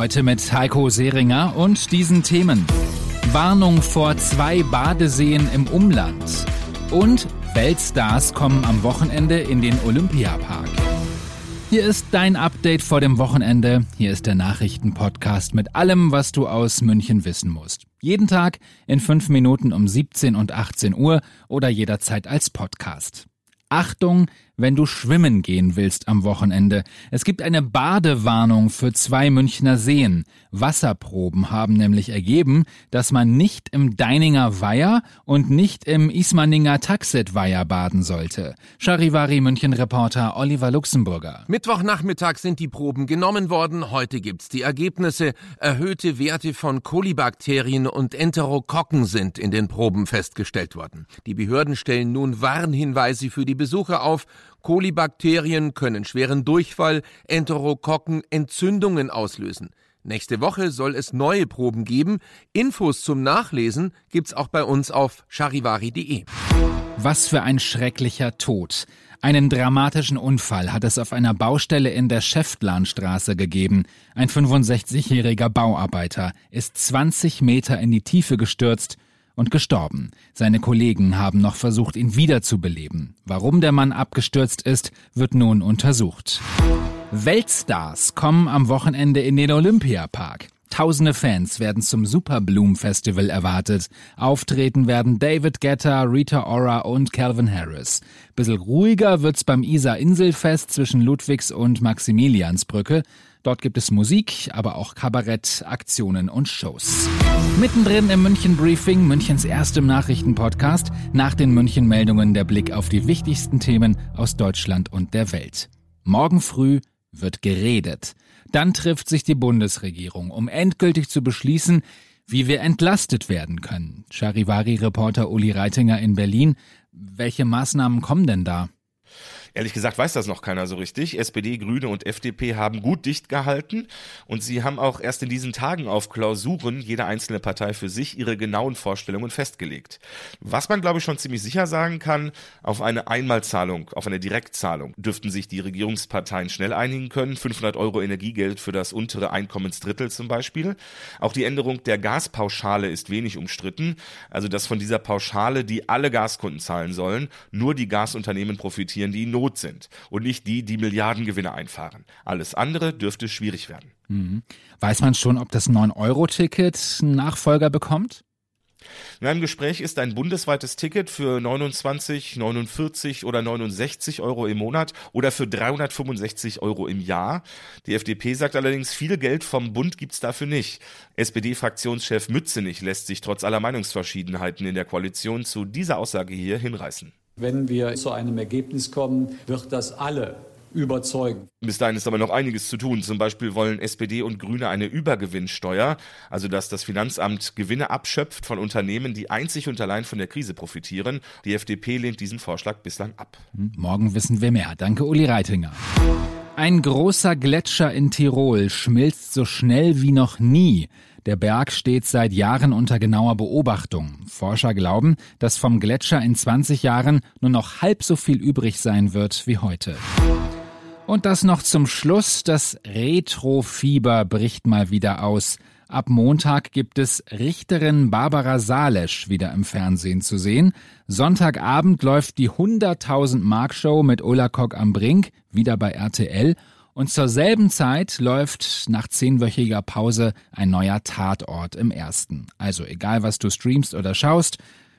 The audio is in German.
Heute mit Heiko Seringer und diesen Themen. Warnung vor zwei Badeseen im Umland. Und Weltstars kommen am Wochenende in den Olympiapark. Hier ist dein Update vor dem Wochenende. Hier ist der Nachrichtenpodcast mit allem, was du aus München wissen musst. Jeden Tag in fünf Minuten um 17 und 18 Uhr oder jederzeit als Podcast. Achtung, wenn du schwimmen gehen willst am Wochenende. Es gibt eine Badewarnung für zwei Münchner Seen. Wasserproben haben nämlich ergeben, dass man nicht im Deininger Weiher und nicht im Ismaninger Taxet Weiher baden sollte. Charivari München Reporter Oliver Luxemburger. Mittwochnachmittag sind die Proben genommen worden. Heute gibt's die Ergebnisse. Erhöhte Werte von Kolibakterien und Enterokokken sind in den Proben festgestellt worden. Die Behörden stellen nun Warnhinweise für die Besucher auf Kolibakterien können schweren Durchfall, Enterokokken, Entzündungen auslösen. Nächste Woche soll es neue Proben geben. Infos zum Nachlesen gibt's auch bei uns auf charivari.de. Was für ein schrecklicher Tod. Einen dramatischen Unfall hat es auf einer Baustelle in der Schäftlarnstraße gegeben. Ein 65-jähriger Bauarbeiter ist 20 Meter in die Tiefe gestürzt und gestorben. Seine Kollegen haben noch versucht, ihn wiederzubeleben. Warum der Mann abgestürzt ist, wird nun untersucht. Weltstars kommen am Wochenende in den Olympiapark. Tausende Fans werden zum Super Bloom Festival erwartet. Auftreten werden David Guetta, Rita Ora und Calvin Harris. Bissel ruhiger wird's beim Isar Inselfest zwischen Ludwigs und Maximiliansbrücke. Dort gibt es Musik, aber auch Kabarett, Aktionen und Shows. Mittendrin im München Briefing, Münchens erstem Nachrichtenpodcast, nach den München Meldungen der Blick auf die wichtigsten Themen aus Deutschland und der Welt. Morgen früh wird geredet. Dann trifft sich die Bundesregierung, um endgültig zu beschließen, wie wir entlastet werden können. Charivari-Reporter Uli Reitinger in Berlin. Welche Maßnahmen kommen denn da? Ehrlich gesagt weiß das noch keiner so richtig. SPD, Grüne und FDP haben gut dicht gehalten und sie haben auch erst in diesen Tagen auf Klausuren jede einzelne Partei für sich ihre genauen Vorstellungen festgelegt. Was man glaube ich schon ziemlich sicher sagen kann, auf eine Einmalzahlung, auf eine Direktzahlung dürften sich die Regierungsparteien schnell einigen können. 500 Euro Energiegeld für das untere Einkommensdrittel zum Beispiel. Auch die Änderung der Gaspauschale ist wenig umstritten. Also dass von dieser Pauschale, die alle Gaskunden zahlen sollen, nur die Gasunternehmen profitieren, die in Not sind und nicht die, die Milliardengewinne einfahren. Alles andere dürfte schwierig werden. Mhm. Weiß man schon, ob das 9-Euro-Ticket einen Nachfolger bekommt? In einem Gespräch ist ein bundesweites Ticket für 29, 49 oder 69 Euro im Monat oder für 365 Euro im Jahr. Die FDP sagt allerdings, viel Geld vom Bund gibt's dafür nicht. SPD-Fraktionschef Mützenich lässt sich trotz aller Meinungsverschiedenheiten in der Koalition zu dieser Aussage hier hinreißen. Wenn wir zu einem Ergebnis kommen, wird das alle überzeugen. Bis dahin ist aber noch einiges zu tun. Zum Beispiel wollen SPD und Grüne eine Übergewinnsteuer, also dass das Finanzamt Gewinne abschöpft von Unternehmen, die einzig und allein von der Krise profitieren. Die FDP lehnt diesen Vorschlag bislang ab. Hm, morgen wissen wir mehr. Danke, Uli Reitinger. Ein großer Gletscher in Tirol schmilzt so schnell wie noch nie. Der Berg steht seit Jahren unter genauer Beobachtung. Forscher glauben, dass vom Gletscher in 20 Jahren nur noch halb so viel übrig sein wird wie heute. Und das noch zum Schluss. Das Retrofieber bricht mal wieder aus. Ab Montag gibt es Richterin Barbara Salesch wieder im Fernsehen zu sehen. Sonntagabend läuft die 100.000 Mark Show mit Ulla Kock am Brink, wieder bei RTL. Und zur selben Zeit läuft nach zehnwöchiger Pause ein neuer Tatort im ersten. Also egal, was du streamst oder schaust,